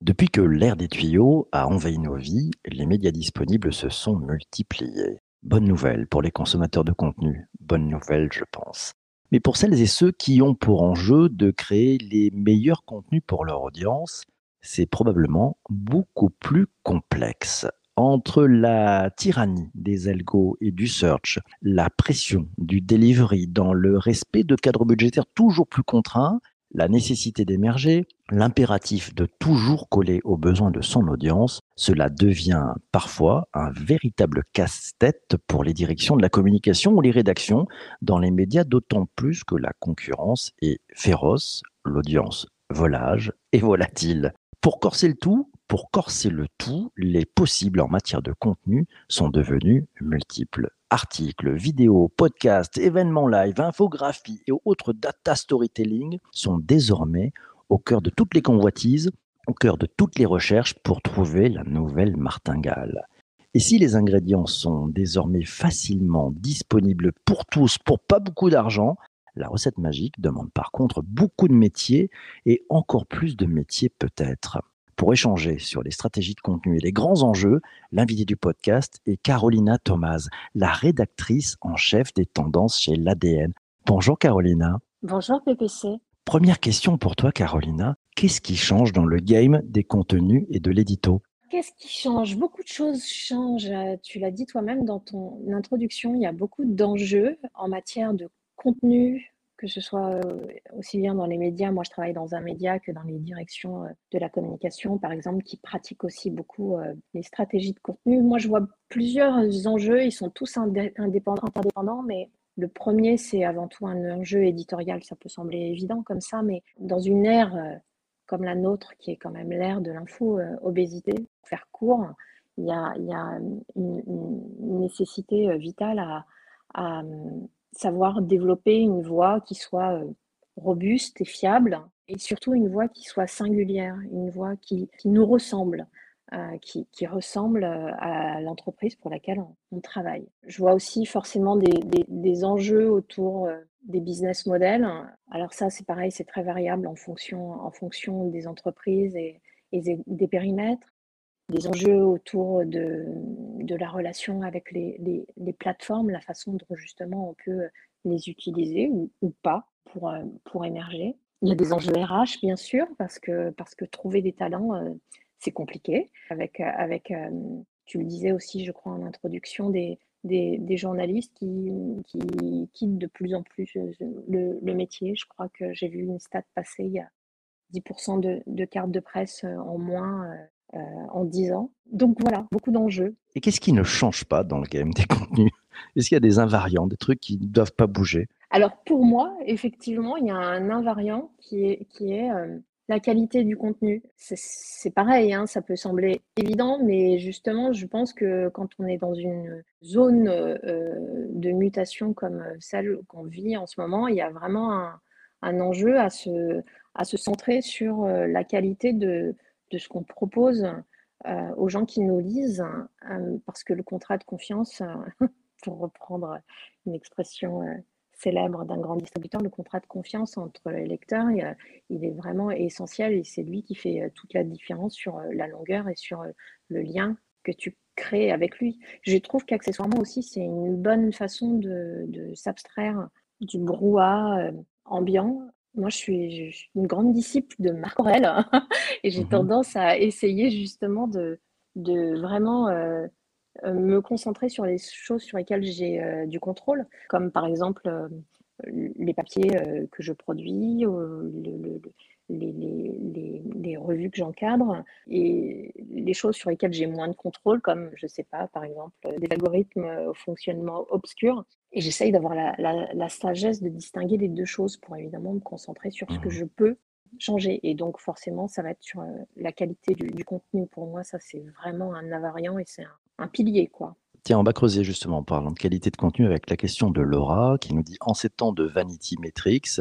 Depuis que l'ère des tuyaux a envahi nos vies, les médias disponibles se sont multipliés. Bonne nouvelle pour les consommateurs de contenu, bonne nouvelle je pense. Mais pour celles et ceux qui ont pour enjeu de créer les meilleurs contenus pour leur audience, c'est probablement beaucoup plus complexe. Entre la tyrannie des algos et du search, la pression du delivery dans le respect de cadres budgétaires toujours plus contraints, la nécessité d'émerger, l'impératif de toujours coller aux besoins de son audience, cela devient parfois un véritable casse-tête pour les directions de la communication ou les rédactions dans les médias, d'autant plus que la concurrence est féroce, l'audience volage et volatile. Pour corser le tout, pour corser le tout, les possibles en matière de contenu sont devenus multiples articles, vidéos, podcasts, événements live, infographies et autres data storytelling sont désormais au cœur de toutes les convoitises, au cœur de toutes les recherches pour trouver la nouvelle martingale. Et si les ingrédients sont désormais facilement disponibles pour tous pour pas beaucoup d'argent, la recette magique demande par contre beaucoup de métiers et encore plus de métiers peut-être. Pour échanger sur les stratégies de contenu et les grands enjeux, l'invité du podcast est Carolina Thomas, la rédactrice en chef des tendances chez l'ADN. Bonjour Carolina. Bonjour PPC. Première question pour toi Carolina, qu'est-ce qui change dans le game des contenus et de l'édito? Qu'est-ce qui change? Beaucoup de choses changent. Tu l'as dit toi-même dans ton introduction, il y a beaucoup d'enjeux en matière de contenu, que ce soit aussi bien dans les médias, moi je travaille dans un média, que dans les directions de la communication, par exemple, qui pratiquent aussi beaucoup les stratégies de contenu. Moi je vois plusieurs enjeux, ils sont tous interdépendants, mais le premier, c'est avant tout un enjeu éditorial, ça peut sembler évident comme ça, mais dans une ère comme la nôtre, qui est quand même l'ère de l'info-obésité, pour faire court, il y a, une, nécessité vitale à savoir développer une voix qui soit euh, robuste et fiable, et surtout une voix qui soit singulière, une voix qui, nous ressemble, euh, qui, ressemble euh, à l'entreprise pour laquelle on, travaille. Je vois aussi forcément des, enjeux autour des business models. Alors ça, c'est pareil, c'est très variable en fonction, en fonction des entreprises et, des périmètres des enjeux autour de, de la relation avec les, les, plateformes, la façon dont justement on peut les utiliser ou, ou pas pour, euh, pour émerger. Il y a des enjeux RH, bien sûr, parce que, parce que trouver des talents, euh, c'est compliqué. Avec, euh, avec tu le disais aussi, je crois, en introduction, des, des, des journalistes qui, qui, quittent de plus en plus le, le métier. Je crois que j'ai vu une stat passer, il y a 10% de, de cartes de presse en moins euh, en 10 ans. Donc voilà, beaucoup d'enjeux. Et qu'est-ce qui ne change pas dans le game des contenus? Est-ce qu'il y a des invariants, des trucs qui ne doivent pas bouger? Alors pour moi, effectivement, il y a un invariant qui est, qui est euh, la qualité du contenu. C'est pareil, hein, ça peut sembler évident, mais justement, je pense que quand on est dans une zone euh, de mutation comme celle qu'on vit en ce moment, il y a vraiment un, un enjeu à se, à se centrer sur la qualité de, de ce qu'on propose euh, aux gens qui nous lisent, euh, parce que le contrat de confiance, euh, pour reprendre une expression célèbre d'un grand distributeur, le contrat de confiance entre les lecteurs, il, est vraiment essentiel et c'est lui qui fait toute la différence sur la longueur et sur le lien que tu crées avec lui. Je trouve qu'accessoirement aussi, c'est une bonne façon de, de s'abstraire du brouhaha ambiant moi, je suis, une grande disciple de Marc Aurèle et j'ai mmh tendance à essayer justement de, de vraiment euh, euh, me concentrer sur les choses sur lesquelles j'ai euh, du contrôle, comme par exemple les papiers que je produis, le, les, revues que j'encadre et les choses sur lesquelles j'ai moins de contrôle, comme, je ne sais pas, par exemple, des algorithmes au fonctionnement obscur. Et j'essaye d'avoir la, sagesse de distinguer les deux choses pour évidemment me concentrer sur ce que mmh je peux changer. Et donc, forcément, ça va être sur euh, la qualité du, contenu. Pour moi, ça, c'est vraiment un invariant et c'est un, pilier, quoi. Tiens, on va creuser justement en parlant de qualité de contenu avec la question de Laura qui nous dit en ces temps de vanity metrics,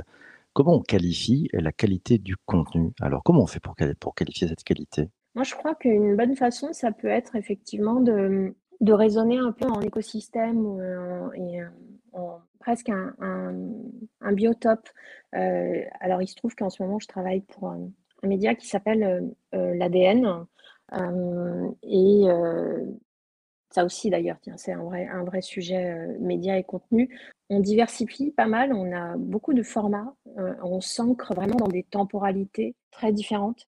Comment on qualifie la qualité du contenu? Alors, comment on fait pour, qualifier cette qualité? Moi, je crois qu'une bonne façon, ça peut être effectivement de, raisonner un peu en écosystème et en, presque un, biotope. Euh, alors, il se trouve qu'en ce moment, je travaille pour un, un média qui s'appelle l'ADN. et ça aussi d'ailleurs, c'est un vrai, sujet média et contenu. On diversifie pas mal, on a beaucoup de formats, on s'ancre vraiment dans des temporalités très différentes.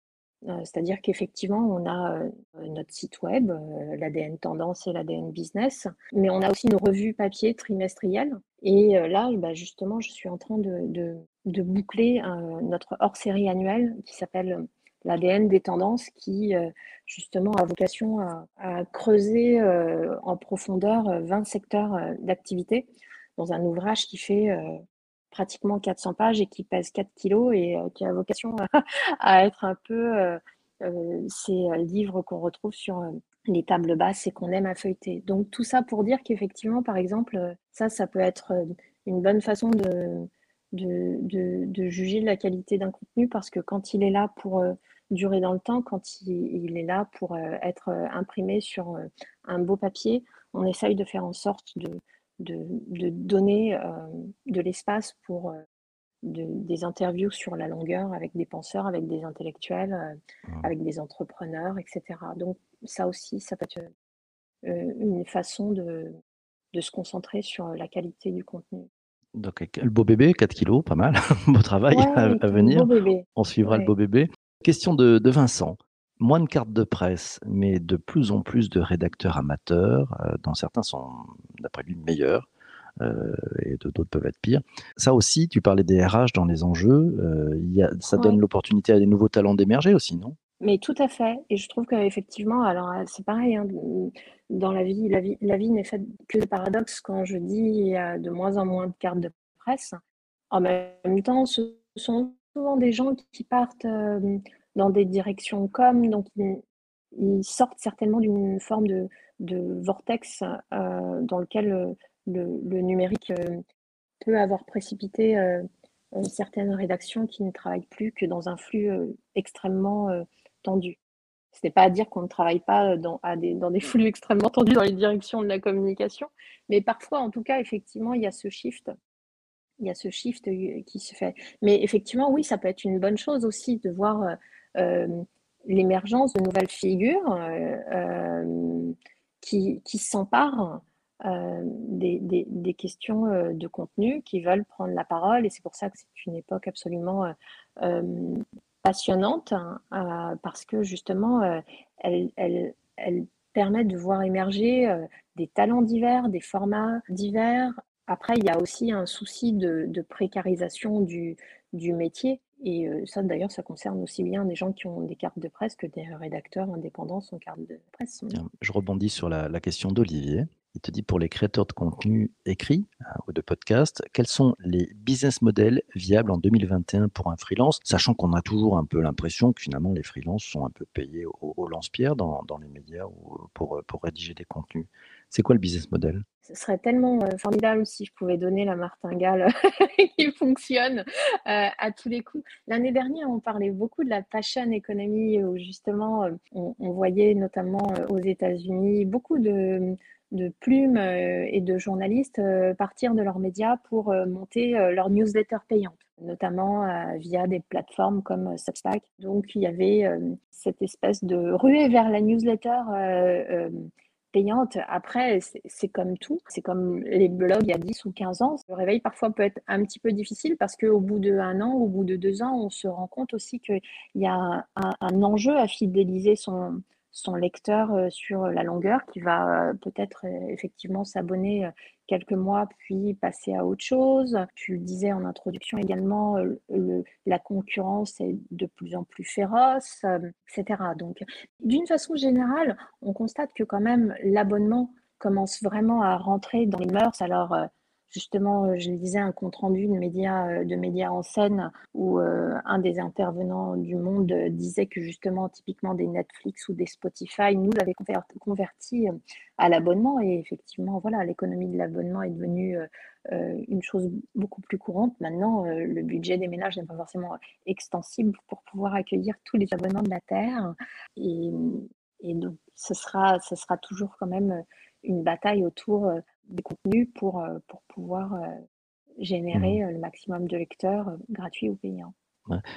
Euh, c'est-à-dire qu'effectivement, on a euh, notre site web, euh, l'ADN Tendance et l'ADN Business, mais on a aussi nos revues papier trimestrielles. Et là, bah, justement, je suis en train de, boucler notre hors-série annuelle qui s'appelle l'ADN des tendances, qui justement a vocation à, creuser en profondeur 20 secteurs d'activité dans un ouvrage qui fait pratiquement 400 pages et qui pèse 4 kilos et euh, qui a vocation à, être un peu euh, euh, ces livres qu'on retrouve sur les tables basses et qu'on aime à feuilleter. Donc tout ça pour dire qu'effectivement, par exemple, ça, ça peut être une bonne façon de, de, juger la qualité d'un contenu parce que quand il est là pour durer dans le temps, quand il, est là pour être imprimé sur un beau papier, on essaye de faire en sorte de, de, donner euh, de l'espace pour euh, des interviews sur la longueur avec des penseurs, avec des intellectuels, euh, avec des entrepreneurs, etc. Donc ça aussi, ça peut être une façon de, se concentrer sur la qualité du contenu. Donc, le beau bébé, 4 kilos, pas mal, beau travail à, venir. On suivra le beau bébé. Question de, de Vincent moins de cartes de presse, mais de plus en plus de rédacteurs amateurs, euh, dont certains sont, d'après lui, meilleurs. Euh, et d'autres peuvent être pires. Ça aussi, tu parlais des RH dans les enjeux, euh, y a, ça donne l'opportunité à des nouveaux talents d'émerger aussi, non? Mais tout à fait. Et je trouve qu'effectivement, alors c'est pareil, hein, dans la vie, la vie, la vie n'est faite que de paradoxes. Quand je dis il y a de moins en moins de cartes de presse, en même temps, ce sont souvent des gens qui partent dans des directions comme, donc ils, sortent certainement d'une forme de, vortex euh, dans lequel euh, le, numérique euh, peut avoir précipité certaines rédactions qui ne travaillent plus que dans un flux extrêmement tendu. Ce n'est pas à dire qu'on ne travaille pas dans, des, dans des flux extrêmement tendus dans les directions de la communication, mais parfois, en tout cas, effectivement, il y a ce shift il y a ce shift qui se fait. Mais effectivement, oui, ça peut être une bonne chose aussi de voir euh, l'émergence de nouvelles figures euh, euh, qui, qui s'emparent des, des, questions de contenu, qui veulent prendre la parole. Et c'est pour ça que c'est une époque absolument passionnante, hein, parce que justement, elle, elle, permet de voir émerger des talents divers, des formats divers. Après, il y a aussi un souci de, précarisation du, métier. Et euh, ça, d'ailleurs, ça concerne aussi bien des gens qui ont des cartes de presse que des rédacteurs indépendants sans carte de presse. Je rebondis sur la, question d'Olivier. Il te dit pour les créateurs de contenu écrit hein, ou de podcast, quels sont les business models viables en 2021 pour un freelance, sachant qu'on a toujours un peu l'impression que finalement les freelances sont un peu payés au, lance-pierre dans, les médias pour, pour rédiger des contenus. C'est quoi le business model? Ce serait tellement euh, formidable si je pouvais donner la martingale qui fonctionne euh, à tous les coups. L'année dernière, on parlait beaucoup de la passion economy, où justement, euh, on, voyait notamment aux États-Unis beaucoup de, plumes et de journalistes partir de leurs médias pour monter leur newsletter payante notamment via des plateformes comme Substack. Donc il y avait cette espèce de ruée vers la newsletter payante. Après, c'est comme tout. C'est comme les blogs il y a 10 ou 15 ans. Le réveil parfois peut être un petit peu difficile parce qu'au bout d'un an, au bout de deux ans, on se rend compte aussi qu'il y a un, enjeu à fidéliser son, son lecteur euh, sur la longueur qui va euh, peut-être euh, effectivement s'abonner quelques mois puis passer à autre chose. Tu le disais en introduction également, la concurrence est de plus en plus féroce, etc. Donc, d'une façon générale, on constate que quand même l'abonnement commence vraiment à rentrer dans les mœurs. Alors, Justement, euh, je disais un compte rendu de médias, euh, de médias en scène où euh, un des intervenants du monde disait que justement, typiquement des Netflix ou des Spotify, nous l'avait converti à l'abonnement. Et effectivement, voilà, l'économie de l'abonnement est devenue une chose beaucoup plus courante. Maintenant, le budget des ménages n'est pas forcément extensible pour pouvoir accueillir tous les abonnements de la Terre. Et, et donc, ce sera, ce sera toujours quand même une bataille autour des contenus pour, euh, pour pouvoir euh, générer mmh. euh, le maximum de lecteurs gratuits ou payants.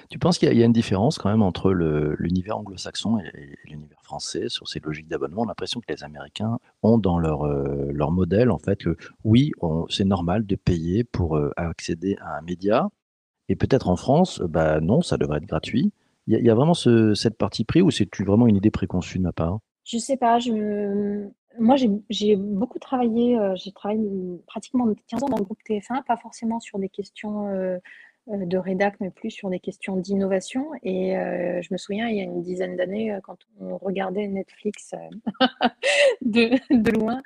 Tu penses qu'il y a une différence quand même entre l'univers anglo-saxon et l'univers français sur ces logiques d'abonnement? On a l'impression que les Américains ont dans leur, euh, leur modèle, en fait, que oui, c'est normal de payer pour, euh, accéder à un média et peut-être en France, bah, non, ça devrait être gratuit. Il y a vraiment cette partie pris ou c'est vraiment une idée préconçue de ma part? Je sais pas, je moi j'ai beaucoup travaillé, euh, j'ai travaillé pratiquement 15 ans dans le groupe TF1, pas forcément sur des questions, euh, de rédac, mais plus sur des questions d'innovation. Et euh, je me souviens, il y a une dizaine d'années, euh, quand on regardait Netflix de, loin,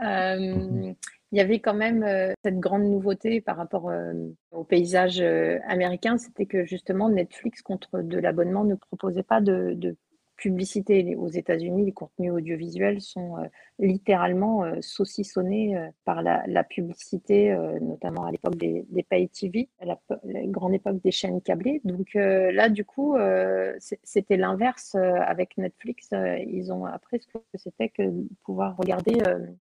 il y avait quand même cette grande nouveauté par rapport au paysage américain, c'était que justement Netflix, contre de l'abonnement, ne proposait pas de publicité. Aux États-Unis, les contenus audiovisuels sont euh, littéralement euh, saucissonnés euh, par la, publicité, notamment à l'époque des, des pay TV, à la, grande époque des chaînes câblées. Donc là, du coup, c'était l'inverse avec Netflix. ils ont appris ce que c'était que pouvoir regarder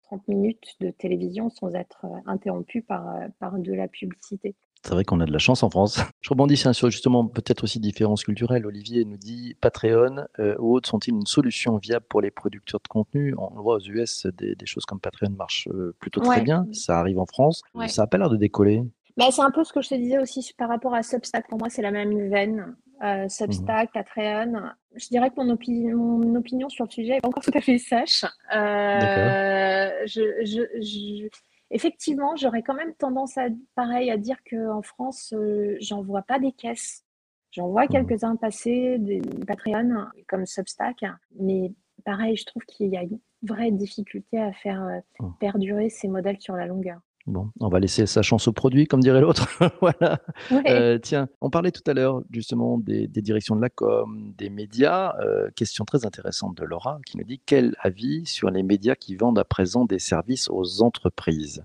30 minutes de télévision sans être interrompu par, par de la publicité. C'est vrai qu'on a de la chance en France. Je rebondis sur justement peut-être aussi différences culturelles. Olivier nous dit Patreon euh, ou autres sont-ils une solution viable pour les producteurs de contenu? On voit aux US des, choses comme Patreon marchent euh, plutôt très bien. Ça arrive en France. Ça n'a pas l'air de décoller. Bah, c'est un peu ce que je te disais aussi par rapport à Substack. Pour moi, c'est la même veine. Euh, Substack, mmh. Patreon. Je dirais que mon, mon, opinion sur le sujet n'est pas encore tout à fait sèche. je, je, effectivement, j'aurais quand même tendance à, pareil, à dire qu'en France, euh, j'en vois pas des caisses. J'en vois mmh. quelques-uns passer, des Patreon comme Substack, mais pareil, je trouve qu'il y a une vraie difficulté à faire euh, mmh. perdurer ces modèles sur la longueur. Bon, on va laisser sa chance au produit, comme dirait l'autre. voilà. Euh, tiens, on parlait tout à l'heure justement des, directions de la com, des médias. Euh, question très intéressante de Laura qui nous dit quel avis sur les médias qui vendent à présent des services aux entreprises?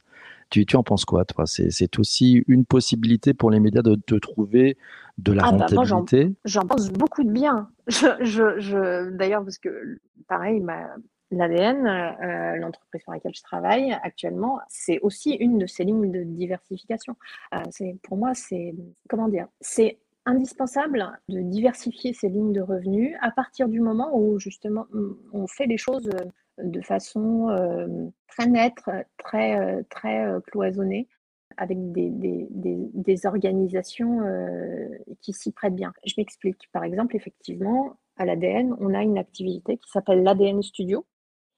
Tu, tu en penses quoi, toi? C'est aussi une possibilité pour les médias de, de trouver de la ah bah, rentabilité? J'en pense beaucoup de bien. Je, je, je D'ailleurs, parce que pareil, ma, L'ADN, euh, l'entreprise pour laquelle je travaille actuellement, c'est aussi une de ces lignes de diversification. Euh, c'est, pour moi, c'est comment dire, c'est indispensable de diversifier ces lignes de revenus à partir du moment où justement on fait les choses de façon euh, très nette, très cloisonnée avec des, organisations qui s'y prêtent bien. Je m'explique. Par exemple, effectivement, à l'ADN, on a une activité qui s'appelle l'ADN Studio,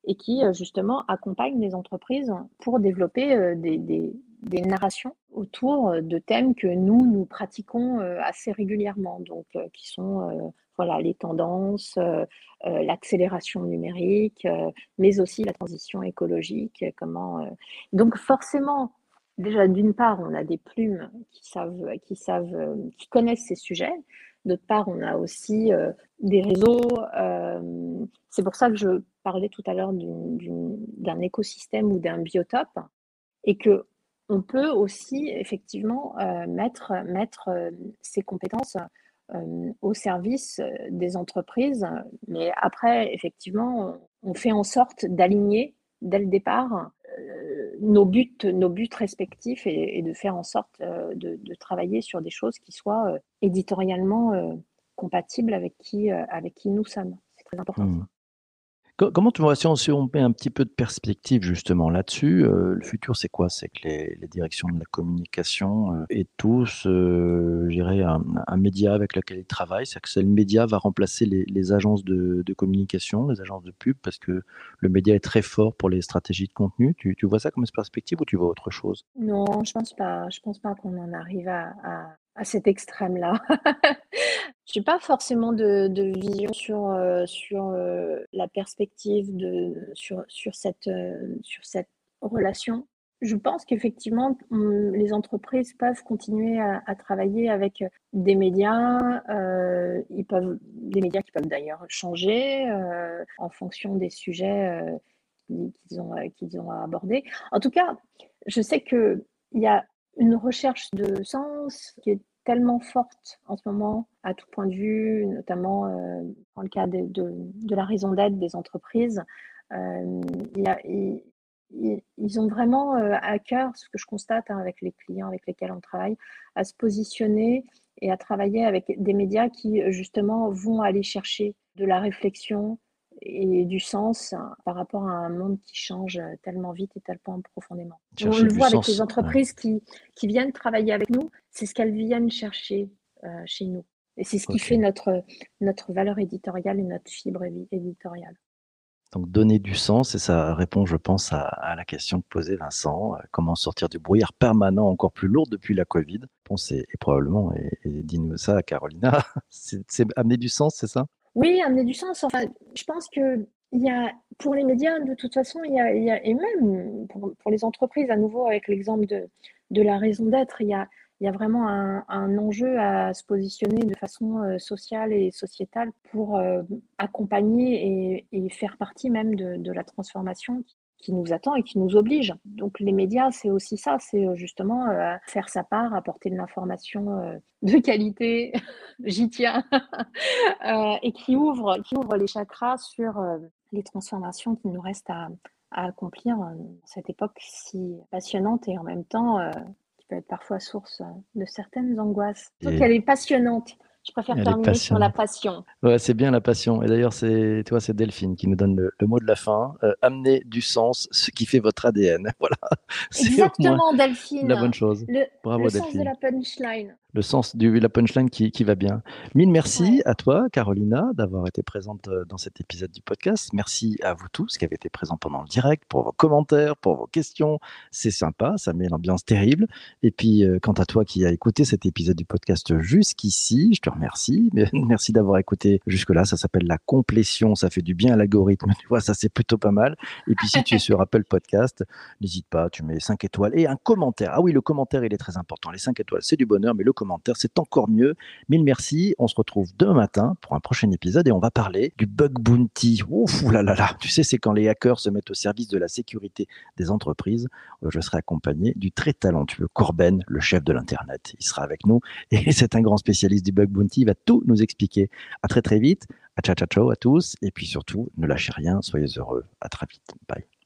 et qui euh, justement accompagne les entreprises pour développer euh, des, des, des, narrations autour euh, de thèmes que nous, nous pratiquons assez régulièrement, donc qui sont voilà, les tendances, l'accélération numérique, mais aussi la transition écologique. Comment, Donc forcément, déjà d'une part, on a des plumes qui savent, qui savent, qui connaissent ces sujets. D'autre part, on a aussi des réseaux. c'est pour ça que je parlais tout à l'heure d'un écosystème ou d'un biotope et que on peut aussi effectivement euh, mettre, mettre euh, ces compétences euh, au service des entreprises. Mais après, effectivement, on fait en sorte d'aligner dès le départ nos buts, nos buts respectifs et, de faire en sorte de, travailler sur des choses qui soient éditorialement compatibles avec qui, avec qui nous sommes. C'est très important. Mmh. Comment tu vois, si on, met un petit peu de perspective justement là-dessus, euh, le futur c'est quoi? C'est que les, directions de la communication euh, et tous, euh, je dirais, un, média avec lequel ils travaillent, c'est que le média va remplacer les, agences de, communication, les agences de pub, parce que le média est très fort pour les stratégies de contenu. Tu, vois ça comme perspective ou tu vois autre chose? Non, je pense pas. Je pense pas qu'on en arrive à cet extrême-là. Je n'ai pas forcément de, vision sur, euh, sur euh, la perspective de, sur, sur, cette, euh, sur cette relation. Je pense qu'effectivement, les entreprises peuvent continuer à, travailler avec des médias, ils peuvent, des médias qui peuvent d'ailleurs changer en fonction des sujets qu'ils ont, qu'ils ont abordés. En tout cas, je sais qu'il y a une recherche de sens qui est tellement forte en ce moment à tout point de vue, notamment euh, dans le cas de, de, la raison d'être des entreprises. Euh, ils, ont vraiment euh, à cœur, ce que je constate hein, avec les clients avec lesquels on travaille, à se positionner et à travailler avec des médias qui, justement, vont aller chercher de la réflexion et du sens hein, par rapport à un monde qui change tellement vite et tellement profondément. on le voit avec les entreprises qui, qui viennent travailler avec nous, c'est ce qu'elles viennent chercher euh, chez nous. Et c'est ce qui fait notre, notre valeur éditoriale et notre fibre éditoriale. Donc donner du sens, et ça répond, je pense, à, la question que posait Vincent, euh, comment sortir du brouillard permanent encore plus lourd depuis la Covid? Réponse est, probablement, et, dis-nous ça, Carolina, c'est amener du sens, c'est ça? Oui, amener du sens. Enfin, je pense que il y a, pour les médias, de toute façon, il y a, et même pour, pour, les entreprises, à nouveau avec l'exemple de, de la raison d'être, il y a, il y a vraiment un, enjeu à se positionner de façon euh, sociale et sociétale pour euh, accompagner et, faire partie même de, la transformation qui nous attend et qui nous oblige. Donc les médias, c'est aussi ça, c'est euh, justement faire sa part, apporter de l'information de qualité, j'y tiens, et qui ouvre, qui ouvre les chakras sur les transformations qui nous restent à, à accomplir cette époque si passionnante et en même temps peut être parfois source de certaines angoisses. Donc elle est passionnante. Je préfère terminer sur la passion. Ouais, c'est bien la passion. Et d'ailleurs, c'est toi, c'est Delphine qui nous donne le, mot de la fin. Euh, amener du sens, ce qui fait votre ADN. Voilà. Exactement, Delphine. La bonne chose. Le, Bravo, le sens de la punchline le sens de la punchline qui, qui va bien. Mille merci à toi, Carolina, d'avoir été présente euh, dans cet épisode du podcast. Merci à vous tous qui avez été présents pendant le direct, pour vos commentaires, pour vos questions. C'est sympa, ça met l'ambiance terrible. Et puis, euh, quant à toi qui as écouté cet épisode du podcast jusqu'ici, je te remercie. Merci d'avoir écouté jusque-là. Ça s'appelle la complétion. Ça fait du bien à l'algorithme. Tu vois, ça c'est plutôt pas mal. Et puis, si tu es sur Apple Podcast, n'hésite pas, tu mets 5 étoiles et un commentaire. Ah oui, le commentaire, il est très important. Les 5 étoiles, c'est du bonheur, mais le commentaires, c'est encore mieux. Mille merci. On se retrouve demain matin pour un prochain épisode et on va parler du bug bounty. Ouf, là là là. Tu sais, c'est quand les hackers se mettent au service de la sécurité des entreprises. Euh, je serai accompagné du très talentueux Corben, le chef de l'Internet. Il sera avec nous et c'est un grand spécialiste du bug bounty. Il va tout nous expliquer. À très très vite. À ciao ciao ciao à tous. Et puis surtout, ne lâchez rien. Soyez heureux. À très vite. Bye.